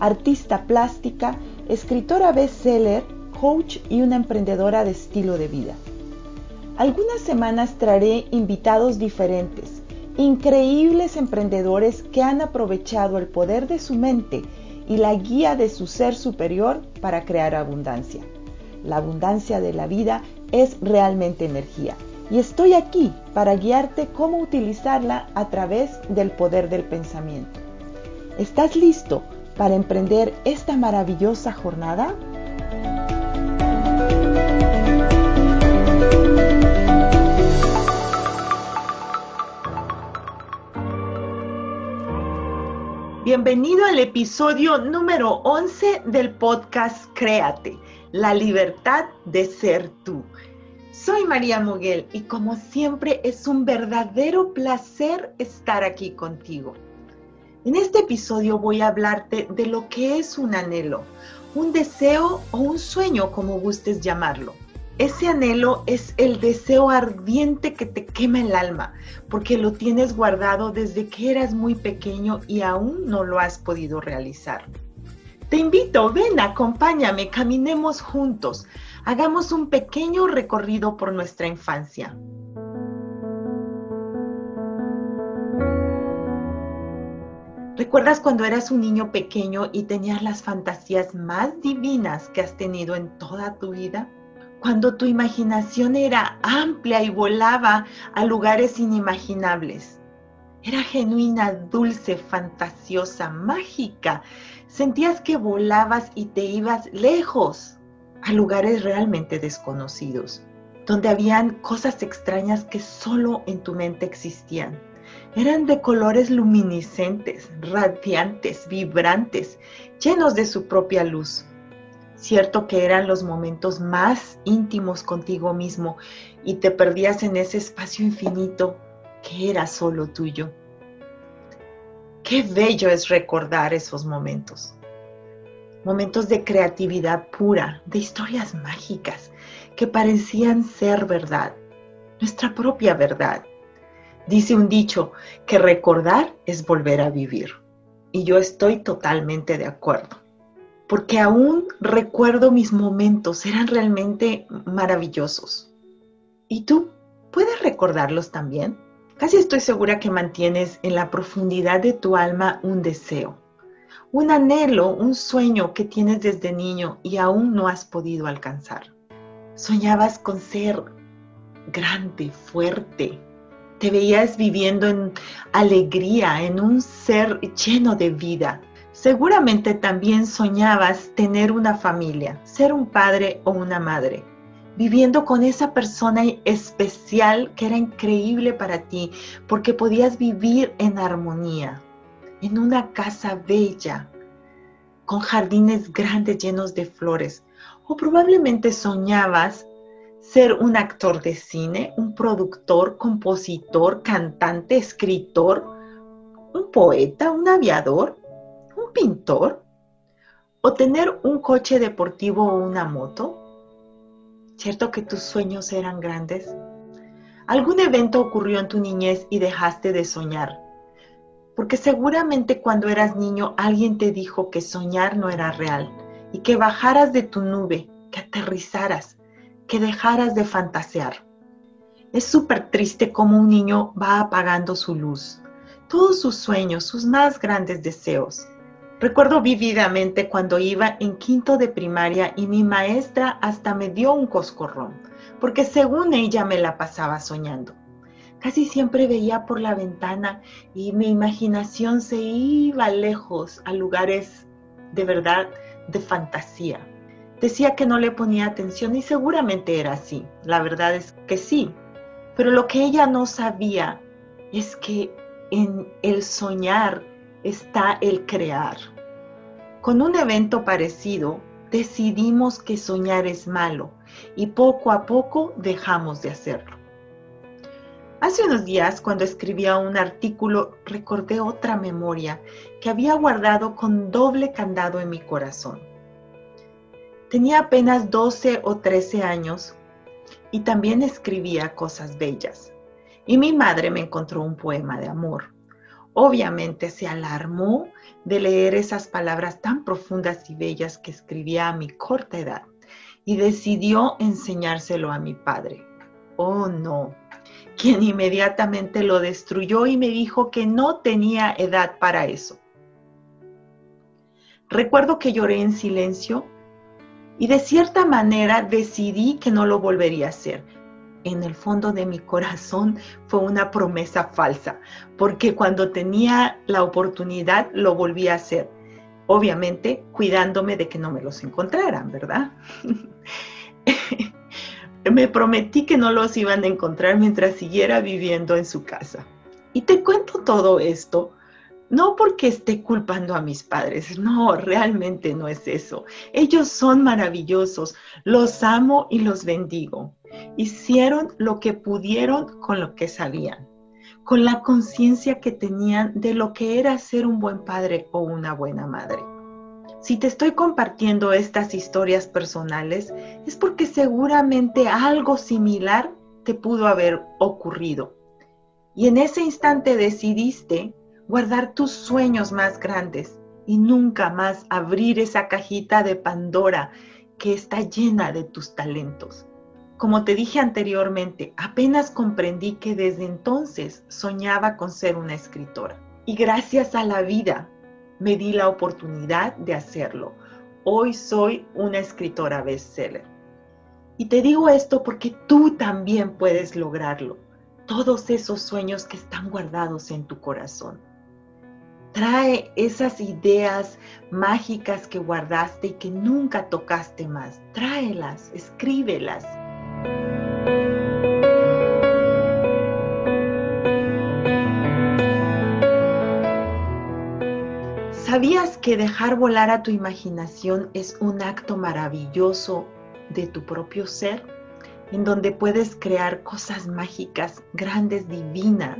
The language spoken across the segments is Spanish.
artista plástica, escritora bestseller, coach y una emprendedora de estilo de vida. Algunas semanas traeré invitados diferentes, increíbles emprendedores que han aprovechado el poder de su mente y la guía de su ser superior para crear abundancia. La abundancia de la vida es realmente energía y estoy aquí para guiarte cómo utilizarla a través del poder del pensamiento. ¿Estás listo para emprender esta maravillosa jornada? Bienvenido al episodio número 11 del podcast Créate, la libertad de ser tú. Soy María Moguel y como siempre es un verdadero placer estar aquí contigo. En este episodio voy a hablarte de lo que es un anhelo, un deseo o un sueño, como gustes llamarlo. Ese anhelo es el deseo ardiente que te quema el alma, porque lo tienes guardado desde que eras muy pequeño y aún no lo has podido realizar. Te invito, ven, acompáñame, caminemos juntos, hagamos un pequeño recorrido por nuestra infancia. ¿Recuerdas cuando eras un niño pequeño y tenías las fantasías más divinas que has tenido en toda tu vida? cuando tu imaginación era amplia y volaba a lugares inimaginables. Era genuina, dulce, fantasiosa, mágica. Sentías que volabas y te ibas lejos, a lugares realmente desconocidos, donde habían cosas extrañas que solo en tu mente existían. Eran de colores luminiscentes, radiantes, vibrantes, llenos de su propia luz. Cierto que eran los momentos más íntimos contigo mismo y te perdías en ese espacio infinito que era solo tuyo. Qué bello es recordar esos momentos. Momentos de creatividad pura, de historias mágicas que parecían ser verdad, nuestra propia verdad. Dice un dicho que recordar es volver a vivir. Y yo estoy totalmente de acuerdo porque aún recuerdo mis momentos, eran realmente maravillosos. ¿Y tú? ¿Puedes recordarlos también? Casi estoy segura que mantienes en la profundidad de tu alma un deseo, un anhelo, un sueño que tienes desde niño y aún no has podido alcanzar. Soñabas con ser grande, fuerte. Te veías viviendo en alegría, en un ser lleno de vida, Seguramente también soñabas tener una familia, ser un padre o una madre, viviendo con esa persona especial que era increíble para ti, porque podías vivir en armonía, en una casa bella, con jardines grandes llenos de flores. O probablemente soñabas ser un actor de cine, un productor, compositor, cantante, escritor, un poeta, un aviador pintor? ¿O tener un coche deportivo o una moto? ¿Cierto que tus sueños eran grandes? ¿Algún evento ocurrió en tu niñez y dejaste de soñar? Porque seguramente cuando eras niño alguien te dijo que soñar no era real y que bajaras de tu nube, que aterrizaras, que dejaras de fantasear. Es súper triste cómo un niño va apagando su luz, todos sus sueños, sus más grandes deseos. Recuerdo vívidamente cuando iba en quinto de primaria y mi maestra hasta me dio un coscorrón, porque según ella me la pasaba soñando. Casi siempre veía por la ventana y mi imaginación se iba lejos a lugares de verdad de fantasía. Decía que no le ponía atención y seguramente era así. La verdad es que sí. Pero lo que ella no sabía es que en el soñar está el crear. Con un evento parecido decidimos que soñar es malo y poco a poco dejamos de hacerlo. Hace unos días, cuando escribía un artículo, recordé otra memoria que había guardado con doble candado en mi corazón. Tenía apenas 12 o 13 años y también escribía cosas bellas. Y mi madre me encontró un poema de amor. Obviamente se alarmó de leer esas palabras tan profundas y bellas que escribía a mi corta edad y decidió enseñárselo a mi padre. Oh no, quien inmediatamente lo destruyó y me dijo que no tenía edad para eso. Recuerdo que lloré en silencio y de cierta manera decidí que no lo volvería a hacer. En el fondo de mi corazón fue una promesa falsa, porque cuando tenía la oportunidad lo volví a hacer. Obviamente cuidándome de que no me los encontraran, ¿verdad? me prometí que no los iban a encontrar mientras siguiera viviendo en su casa. Y te cuento todo esto no porque esté culpando a mis padres, no, realmente no es eso. Ellos son maravillosos, los amo y los bendigo. Hicieron lo que pudieron con lo que sabían, con la conciencia que tenían de lo que era ser un buen padre o una buena madre. Si te estoy compartiendo estas historias personales es porque seguramente algo similar te pudo haber ocurrido. Y en ese instante decidiste guardar tus sueños más grandes y nunca más abrir esa cajita de Pandora que está llena de tus talentos. Como te dije anteriormente, apenas comprendí que desde entonces soñaba con ser una escritora. Y gracias a la vida me di la oportunidad de hacerlo. Hoy soy una escritora bestseller. Y te digo esto porque tú también puedes lograrlo. Todos esos sueños que están guardados en tu corazón. Trae esas ideas mágicas que guardaste y que nunca tocaste más. Tráelas, escríbelas. ¿Sabías que dejar volar a tu imaginación es un acto maravilloso de tu propio ser? En donde puedes crear cosas mágicas, grandes, divinas.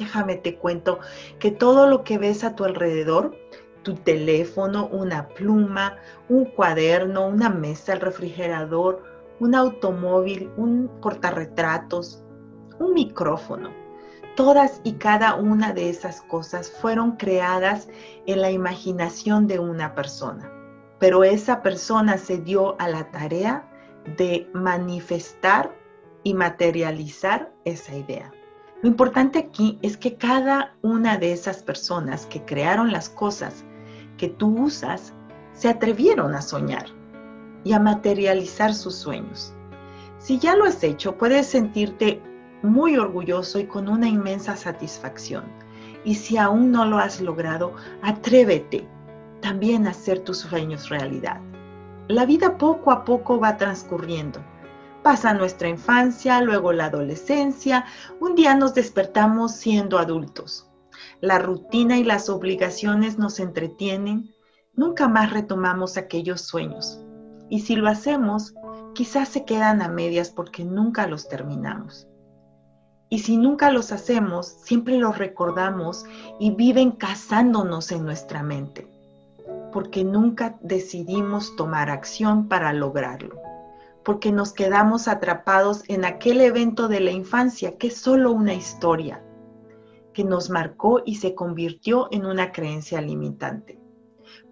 Déjame te cuento que todo lo que ves a tu alrededor, tu teléfono, una pluma, un cuaderno, una mesa, el refrigerador, un automóvil, un portarretratos, un micrófono, Todas y cada una de esas cosas fueron creadas en la imaginación de una persona, pero esa persona se dio a la tarea de manifestar y materializar esa idea. Lo importante aquí es que cada una de esas personas que crearon las cosas que tú usas se atrevieron a soñar y a materializar sus sueños. Si ya lo has hecho, puedes sentirte muy orgulloso y con una inmensa satisfacción. Y si aún no lo has logrado, atrévete también a hacer tus sueños realidad. La vida poco a poco va transcurriendo. Pasa nuestra infancia, luego la adolescencia, un día nos despertamos siendo adultos. La rutina y las obligaciones nos entretienen, nunca más retomamos aquellos sueños. Y si lo hacemos, quizás se quedan a medias porque nunca los terminamos. Y si nunca los hacemos, siempre los recordamos y viven cazándonos en nuestra mente, porque nunca decidimos tomar acción para lograrlo, porque nos quedamos atrapados en aquel evento de la infancia que es solo una historia, que nos marcó y se convirtió en una creencia limitante.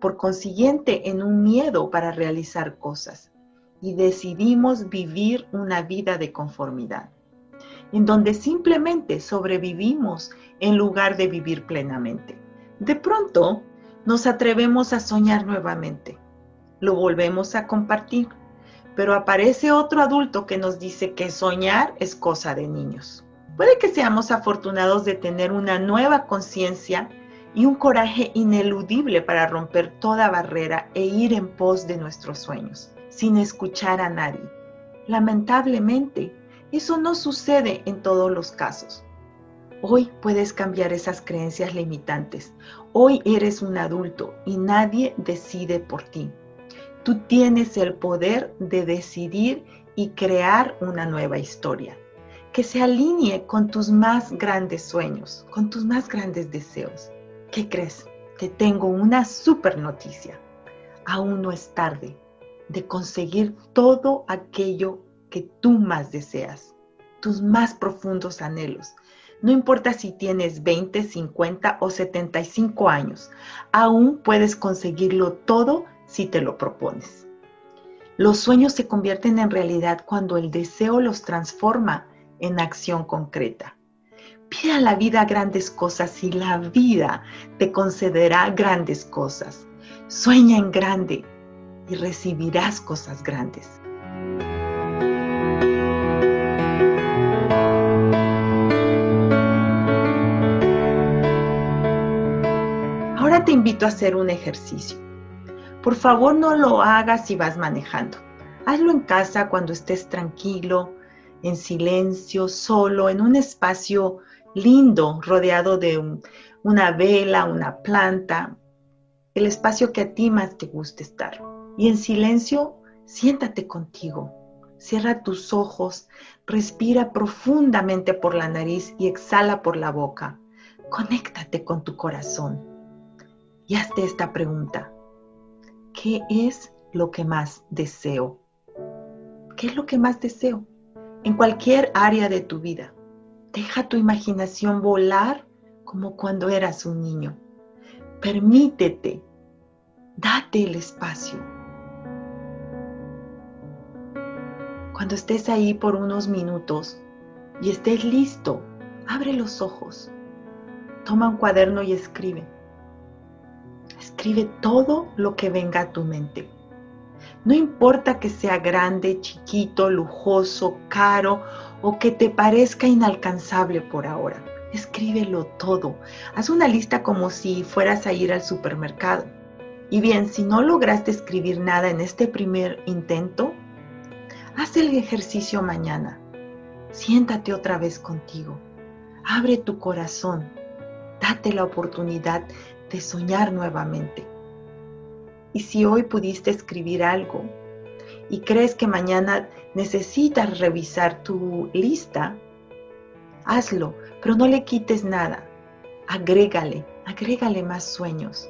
Por consiguiente, en un miedo para realizar cosas y decidimos vivir una vida de conformidad en donde simplemente sobrevivimos en lugar de vivir plenamente. De pronto, nos atrevemos a soñar nuevamente. Lo volvemos a compartir, pero aparece otro adulto que nos dice que soñar es cosa de niños. Puede que seamos afortunados de tener una nueva conciencia y un coraje ineludible para romper toda barrera e ir en pos de nuestros sueños, sin escuchar a nadie. Lamentablemente, eso no sucede en todos los casos. Hoy puedes cambiar esas creencias limitantes. Hoy eres un adulto y nadie decide por ti. Tú tienes el poder de decidir y crear una nueva historia que se alinee con tus más grandes sueños, con tus más grandes deseos. ¿Qué crees? Te tengo una super noticia. Aún no es tarde de conseguir todo aquello que tú más deseas, tus más profundos anhelos. No importa si tienes 20, 50 o 75 años, aún puedes conseguirlo todo si te lo propones. Los sueños se convierten en realidad cuando el deseo los transforma en acción concreta. Pide a la vida grandes cosas y la vida te concederá grandes cosas. Sueña en grande y recibirás cosas grandes. Ahora te invito a hacer un ejercicio. Por favor no lo hagas si vas manejando. Hazlo en casa cuando estés tranquilo, en silencio, solo, en un espacio lindo, rodeado de una vela, una planta, el espacio que a ti más te guste estar. Y en silencio, siéntate contigo. Cierra tus ojos, respira profundamente por la nariz y exhala por la boca. Conéctate con tu corazón y hazte esta pregunta. ¿Qué es lo que más deseo? ¿Qué es lo que más deseo? En cualquier área de tu vida. Deja tu imaginación volar como cuando eras un niño. Permítete, date el espacio. Cuando estés ahí por unos minutos y estés listo, abre los ojos, toma un cuaderno y escribe. Escribe todo lo que venga a tu mente. No importa que sea grande, chiquito, lujoso, caro o que te parezca inalcanzable por ahora. Escríbelo todo. Haz una lista como si fueras a ir al supermercado. Y bien, si no lograste escribir nada en este primer intento, haz el ejercicio mañana. Siéntate otra vez contigo. Abre tu corazón. Date la oportunidad de soñar nuevamente. Y si hoy pudiste escribir algo y crees que mañana necesitas revisar tu lista, hazlo, pero no le quites nada. Agrégale, agrégale más sueños.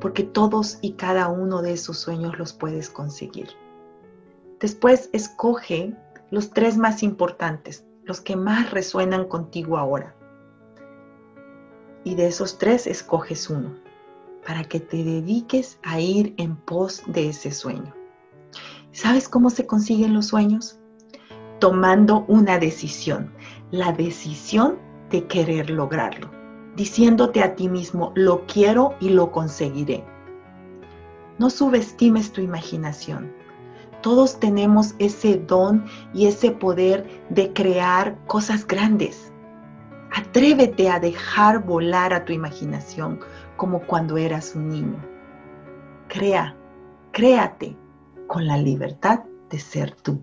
Porque todos y cada uno de esos sueños los puedes conseguir. Después escoge los tres más importantes, los que más resuenan contigo ahora. Y de esos tres escoges uno para que te dediques a ir en pos de ese sueño. ¿Sabes cómo se consiguen los sueños? Tomando una decisión, la decisión de querer lograrlo, diciéndote a ti mismo, lo quiero y lo conseguiré. No subestimes tu imaginación. Todos tenemos ese don y ese poder de crear cosas grandes. Atrévete a dejar volar a tu imaginación como cuando eras un niño. Crea, créate con la libertad de ser tú.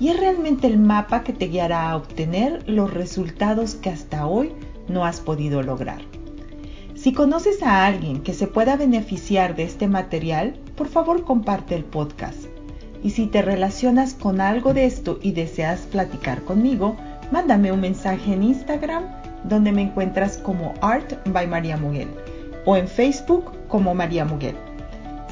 y es realmente el mapa que te guiará a obtener los resultados que hasta hoy no has podido lograr. Si conoces a alguien que se pueda beneficiar de este material, por favor comparte el podcast. Y si te relacionas con algo de esto y deseas platicar conmigo, mándame un mensaje en Instagram donde me encuentras como Art by María Muguel o en Facebook como María Muguel.